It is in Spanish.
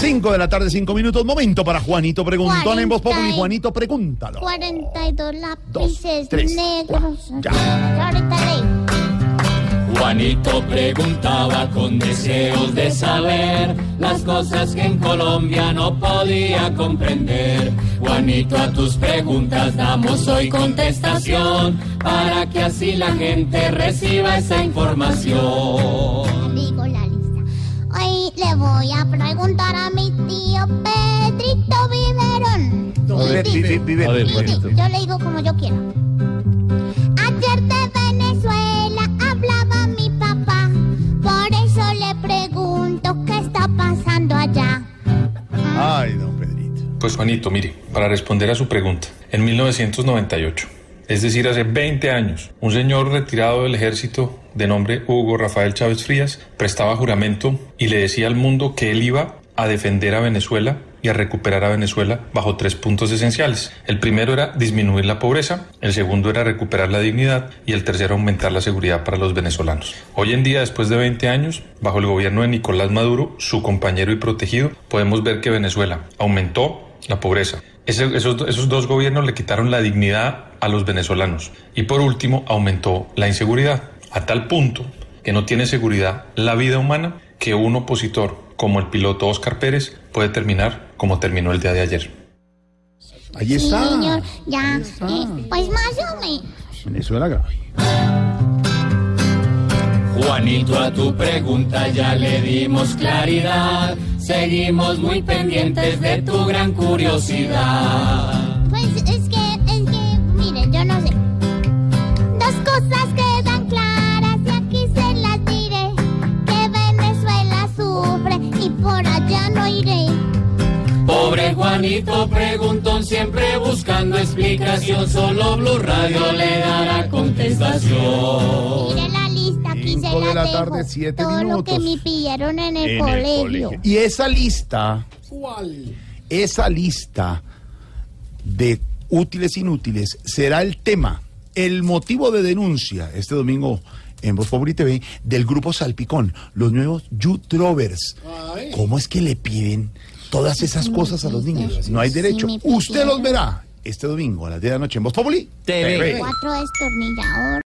5 de la tarde, 5 minutos. Momento para Juanito Preguntón en Voz Populi. Cuarenta y- Juanito, pregúntalo. 42 lápices tres, negros. Juanito preguntaba con deseos de saber las cosas que en Colombia no podía comprender. Juanito, a tus preguntas damos hoy contestación para que así la gente reciba esa información. Hoy le voy a preguntar a mi tío Pedrito Viverón. Sí, sí. A ver. Yo le digo como yo quiero. Ayer de Venezuela hablaba mi papá. Por eso le pregunto qué está pasando allá. Ay, don Pedrito. Pues Juanito, mire, para responder a su pregunta, en 1998, es decir, hace 20 años, un señor retirado del ejército de nombre Hugo Rafael Chávez Frías prestaba juramento y le decía al mundo que él iba a defender a Venezuela y a recuperar a Venezuela bajo tres puntos esenciales. El primero era disminuir la pobreza, el segundo era recuperar la dignidad y el tercero aumentar la seguridad para los venezolanos. Hoy en día, después de 20 años, bajo el gobierno de Nicolás Maduro, su compañero y protegido, podemos ver que Venezuela aumentó la pobreza. Esos, esos dos gobiernos le quitaron la dignidad a los venezolanos y por último aumentó la inseguridad a tal punto que no tiene seguridad la vida humana que un opositor como el piloto Oscar Pérez puede terminar como terminó el día de ayer. Ahí Sí, está. señor, ya. eh, pues más o menos. Venezuela grave. Juanito, a tu pregunta ya le dimos claridad. Seguimos muy pendientes de tu gran curiosidad. Por allá no iré. Pobre Juanito preguntón siempre buscando explicación, solo Blue Radio le dará contestación. Mire la lista, aquí se de la la dejo. tarde, siete Todo lo que me pidieron en el En el colegio. Y esa lista. Esa lista de útiles e inútiles será el tema, el motivo de denuncia este domingo en Voz Populi TV del grupo Salpicón, los nuevos Youth Rovers. ¿Cómo es que le piden todas esas cosas a los niños? No hay derecho. Usted los verá este domingo a las 10 de la noche en Voz Populi TV. Cuatro.